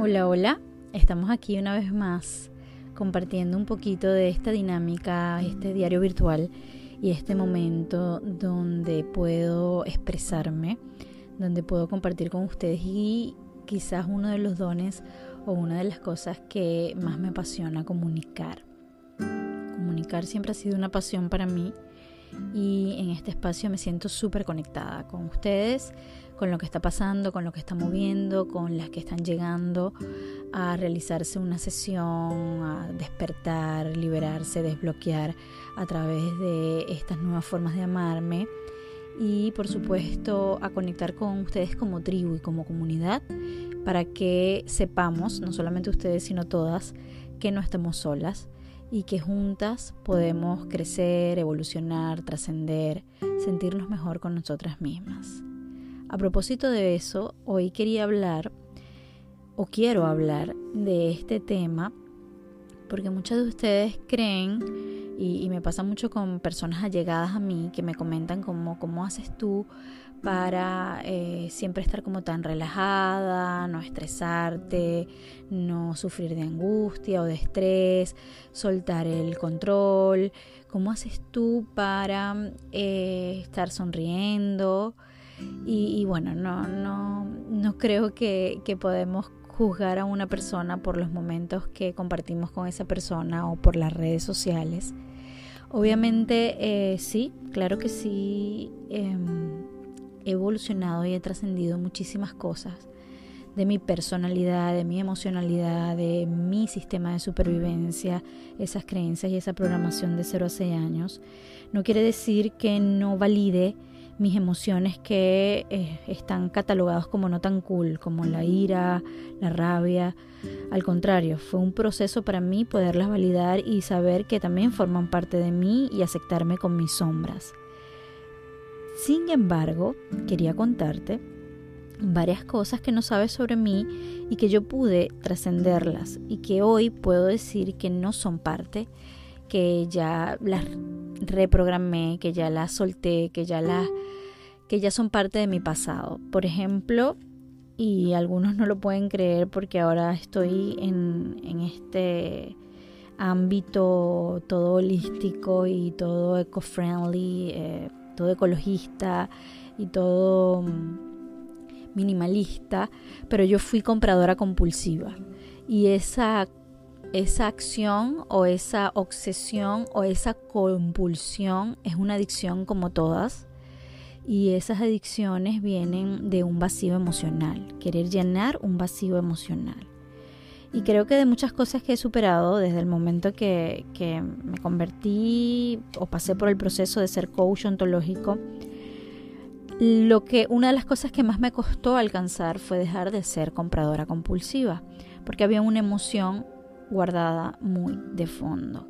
Hola, hola, estamos aquí una vez más compartiendo un poquito de esta dinámica, este diario virtual y este momento donde puedo expresarme, donde puedo compartir con ustedes y quizás uno de los dones o una de las cosas que más me apasiona comunicar. Comunicar siempre ha sido una pasión para mí y en este espacio me siento súper conectada con ustedes, con lo que está pasando, con lo que está moviendo, con las que están llegando a realizarse una sesión, a despertar, liberarse, desbloquear a través de estas nuevas formas de amarme y por supuesto a conectar con ustedes como tribu y como comunidad para que sepamos, no solamente ustedes sino todas, que no estamos solas y que juntas podemos crecer, evolucionar, trascender, sentirnos mejor con nosotras mismas. A propósito de eso, hoy quería hablar o quiero hablar de este tema porque muchas de ustedes creen y, me pasa mucho con personas allegadas a mí que me comentan cómo, cómo haces tú para eh, siempre estar como tan relajada, no estresarte, no sufrir de angustia o de estrés, soltar el control. ¿Cómo haces tú para eh, estar sonriendo? Y, bueno, no, no, no creo que, que podemos juzgar a una persona por los momentos que compartimos con esa persona o por las redes sociales. Obviamente eh, sí, claro que sí, em, evolucionado y he trascendido muchísimas cosas de mi personalidad, de mi emocionalidad, de mi sistema de supervivencia, esas creencias y esa programación de 0 a 6 años. No quiere decir que no valide mis emociones que eh, están catalogadas como no tan cool, como la ira, la rabia. Al contrario, fue un proceso para mí poderlas validar y saber que también forman parte de mí y aceptarme con mis sombras. Sin embargo, quería contarte varias cosas que no sabes sobre mí y que yo pude trascenderlas y que hoy puedo decir que no son parte, que ya las reprogramé, que ya las solté, que ya las que ya son parte de mi pasado. Por ejemplo, y algunos no lo pueden creer porque ahora estoy en, este ámbito todo holístico y todo eco-friendly, eh, todo ecologista y todo mm, minimalista, pero yo fui compradora compulsiva y esa esa acción o esa obsesión o esa compulsión es una adicción como todas y esas adicciones vienen de un vacío emocional, querer llenar un vacío emocional. Y creo que de muchas cosas que he superado desde el momento que, me convertí o pasé por el proceso de ser coach ontológico, lo que una de las cosas que más me costó alcanzar fue dejar de ser compradora compulsiva, porque había una emoción guardada muy de fondo.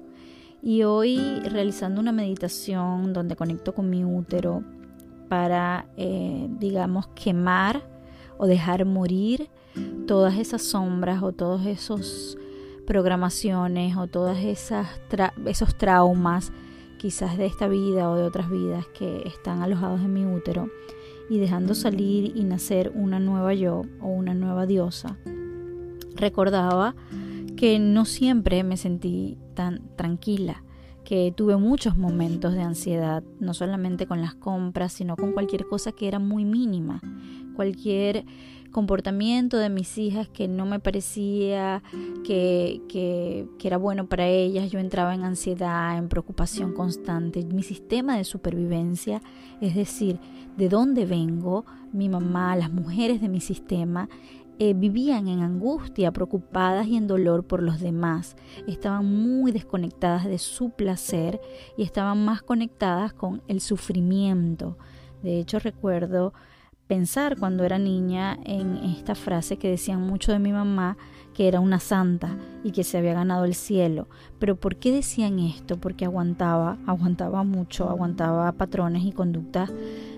Y hoy realizando una meditación donde conecto con mi útero para, eh, digamos, quemar o dejar morir todas esas sombras o todas esas programaciones o todas esas esos traumas quizás de esta vida o de otras vidas que están alojados en mi útero y dejando salir y nacer una nueva yo o una nueva diosa. Recordaba que no siempre me sentí tan tranquila, que tuve muchos momentos de ansiedad, no solamente con las compras, sino con cualquier cosa que era muy mínima, cualquier comportamiento de mis hijas que no me parecía que, que, era bueno para ellas, yo entraba en ansiedad, en preocupación constante. Mi sistema de supervivencia, es decir, de dónde vengo, mi mamá, las mujeres de mi sistema, eh, vivían en angustia, preocupadas y en dolor por los demás. Estaban muy desconectadas de su placer y estaban más conectadas con el sufrimiento. De hecho, recuerdo pensar cuando era niña en esta frase que decían mucho de mi mamá, que era una santa y que se había ganado el cielo. Pero ¿por qué decían esto? Porque aguantaba, aguantaba mucho, aguantaba patrones y conductas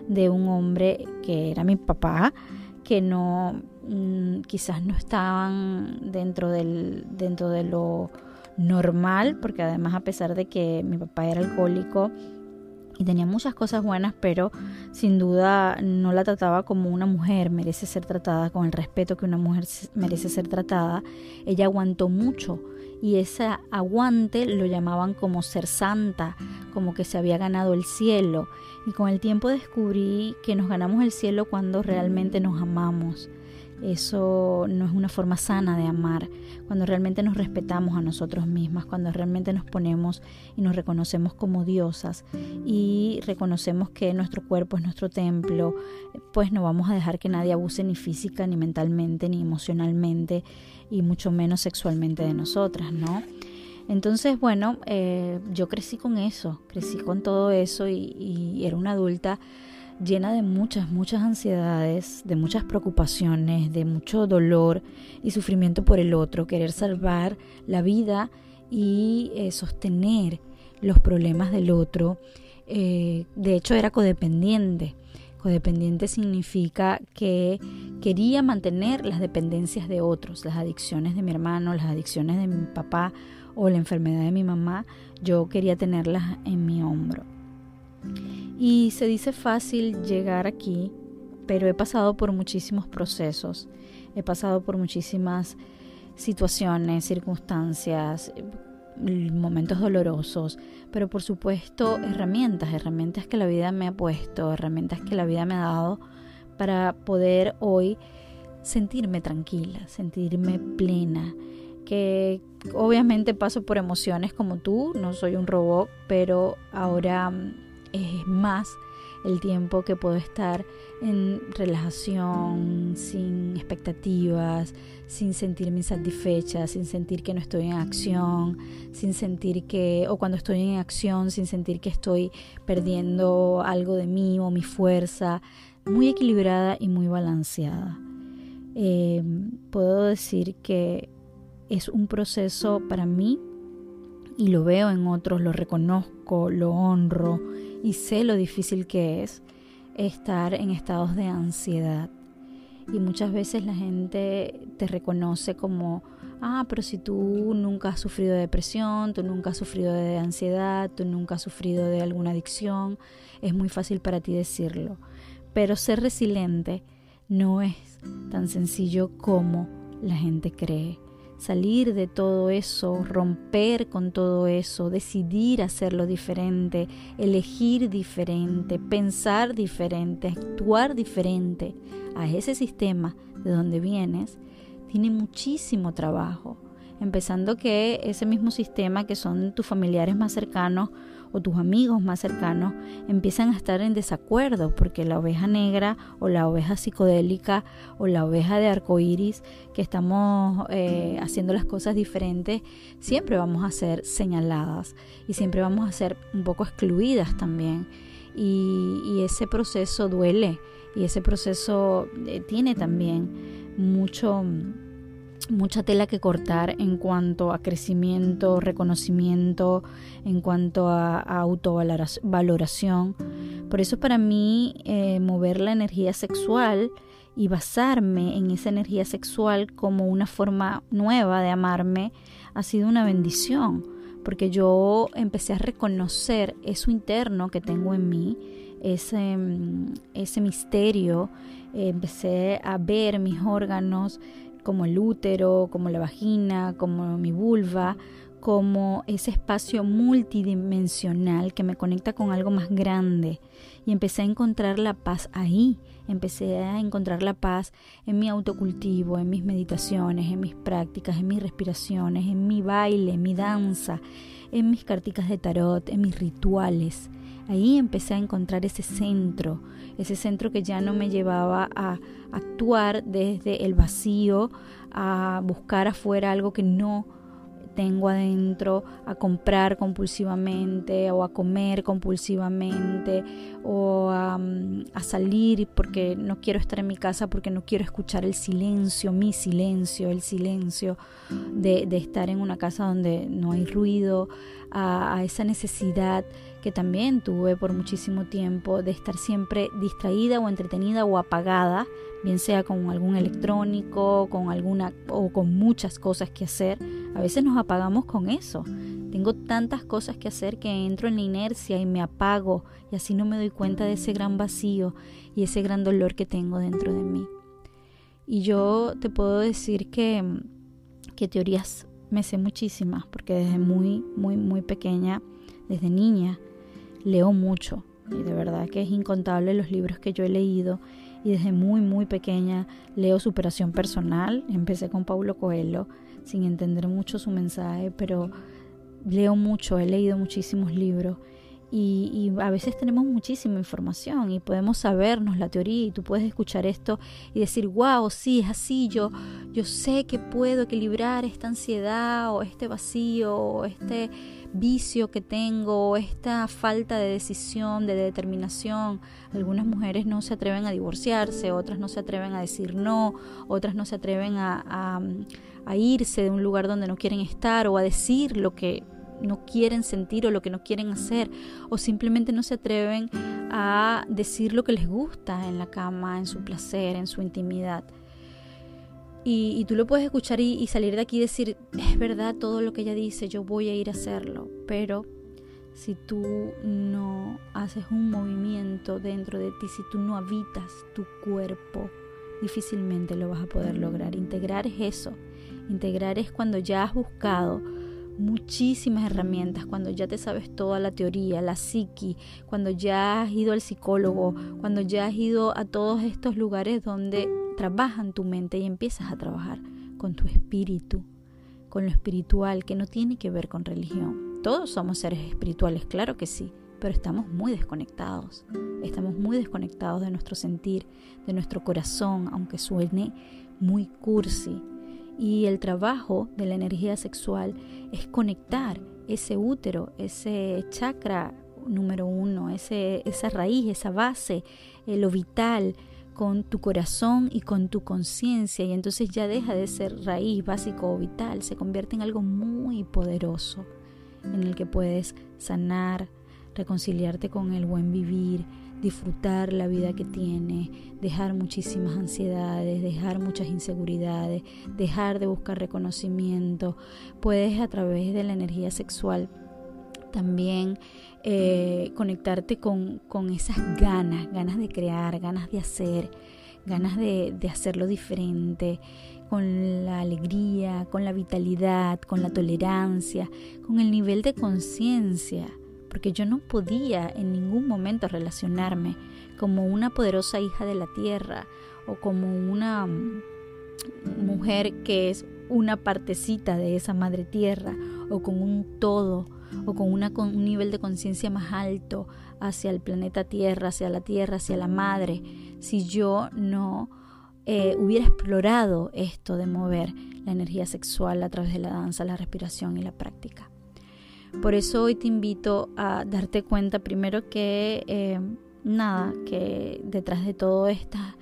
de un hombre que era mi papá, que no mm, quizás no estaban dentro del dentro de lo normal porque además a pesar de que mi papá era alcohólico y tenía muchas cosas buenas, pero sin duda no la trataba como una mujer merece ser tratada, con el respeto que una mujer merece ser tratada. Ella aguantó mucho y ese aguante lo llamaban como ser santa, como que se había ganado el cielo. Y con el tiempo descubrí que nos ganamos el cielo cuando realmente nos amamos eso no es una forma sana de amar, cuando realmente nos respetamos a nosotros mismas, cuando realmente nos ponemos y nos reconocemos como diosas y reconocemos que nuestro cuerpo es nuestro templo, pues no vamos a dejar que nadie abuse ni física, ni mentalmente, ni emocionalmente y mucho menos sexualmente de nosotras, ¿no? Entonces, bueno, eh, yo crecí con eso, crecí con todo eso y, y era una adulta llena de muchas, muchas ansiedades, de muchas preocupaciones, de mucho dolor y sufrimiento por el otro, querer salvar la vida y eh, sostener los problemas del otro. Eh, de hecho, era codependiente. Codependiente significa que quería mantener las dependencias de otros, las adicciones de mi hermano, las adicciones de mi papá o la enfermedad de mi mamá. Yo quería tenerlas en mi hombro. Y se dice fácil llegar aquí, pero he pasado por muchísimos procesos, he pasado por muchísimas situaciones, circunstancias, momentos dolorosos, pero por supuesto herramientas, herramientas que la vida me ha puesto, herramientas que la vida me ha dado para poder hoy sentirme tranquila, sentirme plena, que obviamente paso por emociones como tú, no soy un robot, pero ahora es más el tiempo que puedo estar en relajación, sin expectativas, sin sentirme insatisfecha, sin sentir que no estoy en acción, sin sentir que, o cuando estoy en acción, sin sentir que estoy perdiendo algo de mí o mi fuerza, muy equilibrada y muy balanceada. Eh, puedo decir que es un proceso para mí y lo veo en otros, lo reconozco, lo honro y sé lo difícil que es estar en estados de ansiedad. Y muchas veces la gente te reconoce como, ah, pero si tú nunca has sufrido de depresión, tú nunca has sufrido de ansiedad, tú nunca has sufrido de alguna adicción, es muy fácil para ti decirlo. Pero ser resiliente no es tan sencillo como la gente cree salir de todo eso, romper con todo eso, decidir hacerlo diferente, elegir diferente, pensar diferente, actuar diferente a ese sistema de donde vienes, tiene muchísimo trabajo. Empezando que ese mismo sistema que son tus familiares más cercanos o tus amigos más cercanos empiezan a estar en desacuerdo porque la oveja negra o la oveja psicodélica o la oveja de arcoíris que estamos eh, haciendo las cosas diferentes siempre vamos a ser señaladas y siempre vamos a ser un poco excluidas también. Y, ese proceso duele y ese proceso eh, tiene también mucho mucha tela que cortar en cuanto a crecimiento, reconocimiento, en cuanto a, autovaloración. Por eso para mí eh, mover la energía sexual y basarme en esa energía sexual como una forma nueva de amarme ha sido una bendición, porque yo empecé a reconocer eso interno que tengo en mí, ese, mm, ese misterio, empecé a ver mis órganos, como el útero, como la vagina, como mi vulva, como ese espacio multidimensional que me conecta con algo más grande. Y empecé a encontrar la paz ahí, empecé a encontrar la paz en mi autocultivo, en mis meditaciones, en mis prácticas, en mis respiraciones, en mi baile, en mi danza, en mis carticas de tarot, en mis rituales. Ahí empecé a encontrar ese centro, ese centro que ya no me llevaba a actuar desde el vacío, a buscar afuera algo que no tengo adentro, a comprar compulsivamente o a comer compulsivamente o a, mm, salir porque no quiero estar en mi casa porque no quiero escuchar el silencio, mi silencio, el silencio de, estar en una casa donde no hay ruido, a esa necesidad que también tuve por muchísimo tiempo de estar siempre distraída o entretenida o apagada bien sea con algún electrónico, con alguna o con muchas cosas que hacer, a veces nos apagamos con eso. Tengo tantas cosas que hacer que entro en la inercia y me apago y así no me doy cuenta de ese gran vacío y ese gran dolor que tengo dentro de mí. Y yo te puedo decir que, que teorías me sé muchísimas porque desde muy, muy, muy pequeña, desde niña, leo mucho y de verdad que es incontable los libros que yo he leído y desde muy muy pequeña leo superación personal. Empecé con Paulo Coelho sin entender mucho su mensaje, pero leo mucho, he leído muchísimos libros y, y, a veces tenemos muchísima información y podemos sabernos la teoría y tú puedes escuchar esto y decir, wow, sí, es así, yo, yo sé que puedo equilibrar esta ansiedad o este vacío o este vicio que tengo, esta falta de decisión, de determinación. Algunas mujeres no se atreven a divorciarse, otras no se atreven a decir no, otras no se atreven a, a irse de un lugar donde no quieren estar o a decir lo que no quieren sentir o lo que no quieren hacer o simplemente no se atreven a decir lo que les gusta en la cama, en su placer, en su intimidad. Y, tú lo puedes escuchar y, salir de aquí y decir, es verdad todo lo que ella dice, yo voy a ir a hacerlo. Pero si tú no haces un movimiento dentro de ti, si tú no habitas tu cuerpo, difícilmente lo vas a poder lograr. Integrar es eso. Integrar es cuando ya has buscado muchísimas herramientas, cuando ya te sabes toda la teoría, la psiqui, cuando ya has ido al psicólogo, cuando ya has ido a todos estos lugares donde trabajan tu mente y empiezas a trabajar con tu espíritu, con lo espiritual, que no tiene que ver con religión. Todos somos seres espirituales, claro que sí, pero estamos muy desconectados. Estamos muy desconectados de nuestro sentir, de nuestro corazón, aunque suene muy cursi. Y el trabajo de la energía sexual es conectar ese útero, ese chakra número uno, ese, esa raíz, esa base, eh, lo vital, con tu corazón y con tu conciencia y entonces ya deja de ser raíz básico o vital, se convierte en algo muy poderoso en el que puedes sanar, reconciliarte con el buen vivir, disfrutar la vida que tienes, dejar muchísimas ansiedades, dejar muchas inseguridades, dejar de buscar reconocimiento. Puedes a través de la energía sexual también eh, conectarte con, esas ganas, ganas de crear, ganas de hacer, ganas de, de hacerlo diferente, con la alegría, con la vitalidad, con la tolerancia, con el nivel de conciencia, porque yo no podía en ningún momento relacionarme como una poderosa hija de la tierra o como una mujer que es una partecita de esa madre tierra o con un todo o con, una, con un nivel de conciencia más alto hacia el planeta Tierra, hacia la Tierra, hacia la Madre, si yo no eh, hubiera explorado esto de mover la energía sexual a través de la danza, la respiración y la práctica. Por eso hoy te invito a darte cuenta primero que eh, nada, que detrás de todo estas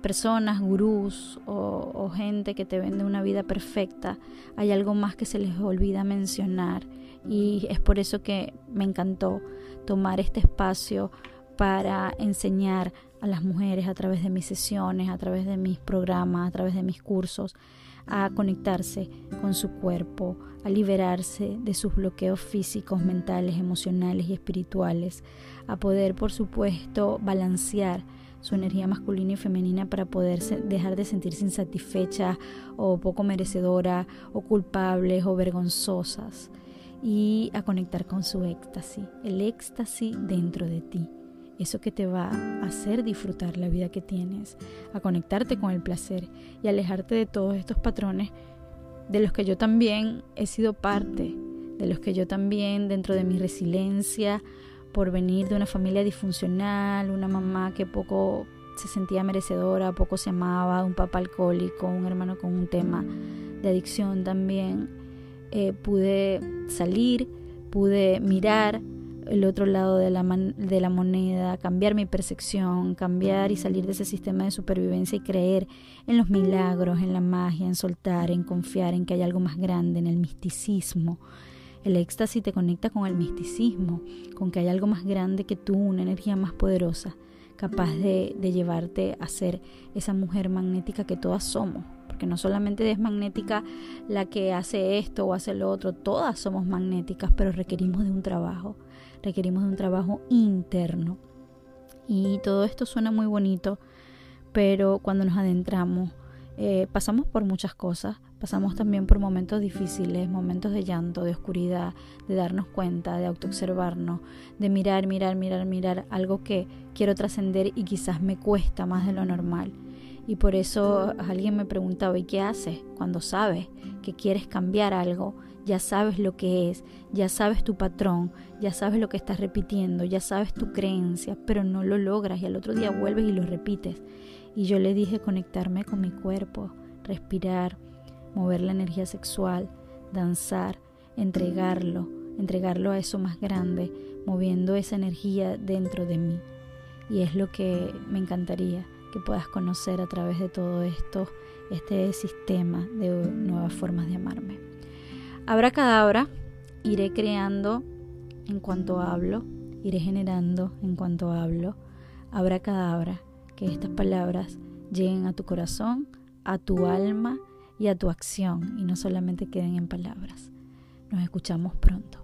personas, gurús o, o, gente que te vende una vida perfecta, hay algo más que se les olvida mencionar. Y es por eso que me encantó tomar este espacio para enseñar a las mujeres a través de mis sesiones, a través de mis programas, a través de mis cursos, a conectarse con su cuerpo, a liberarse de sus bloqueos físicos, mentales, emocionales y espirituales, a poder, por supuesto, balancear su energía masculina y femenina para poder dejar de sentirse insatisfechas o poco merecedoras o culpables o vergonzosas y a conectar con su éxtasis, el éxtasis dentro de ti, eso que te va a hacer disfrutar la vida que tienes, a conectarte con el placer y alejarte de todos estos patrones de los que yo también he sido parte, de los que yo también dentro de mi resiliencia por venir de una familia disfuncional, una mamá que poco se sentía merecedora, poco se amaba, un papá alcohólico, un hermano con un tema de adicción también, eh, pude salir, pude mirar el otro lado de la, de la moneda, cambiar mi percepción, cambiar y salir de ese sistema de supervivencia y creer en los milagros, en la magia, en soltar, en confiar en que hay algo más grande, en el misticismo. El éxtasis te conecta con el misticismo, con que hay algo más grande que tú, una energía más poderosa, capaz de, de llevarte a ser esa mujer magnética que todas somos porque no solamente es magnética la que hace esto o hace lo otro, todas somos magnéticas, pero requerimos de un trabajo, requerimos de un trabajo interno. Y todo esto suena muy bonito, pero cuando nos adentramos, eh, pasamos por muchas cosas, pasamos también por momentos difíciles, momentos de llanto, de oscuridad, de darnos cuenta, de autoobservarnos, de mirar, mirar, mirar, mirar algo que quiero trascender y quizás me cuesta más de lo normal. Y por eso alguien me preguntaba, ¿y qué haces cuando sabes que quieres cambiar algo? Ya sabes lo que es, ya sabes tu patrón, ya sabes lo que estás repitiendo, ya sabes tu creencia, pero no lo logras y al otro día vuelves y lo repites. Y yo le dije conectarme con mi cuerpo, respirar, mover la energía sexual, danzar, entregarlo, entregarlo a eso más grande, moviendo esa energía dentro de mí. Y es lo que me encantaría que puedas conocer a través de todo esto, este sistema de nuevas formas de amarme. Habrá cadabra, iré creando en cuanto hablo, iré generando en cuanto hablo. Habrá cadabra que estas palabras lleguen a tu corazón, a tu alma y a tu acción y no solamente queden en palabras. Nos escuchamos pronto.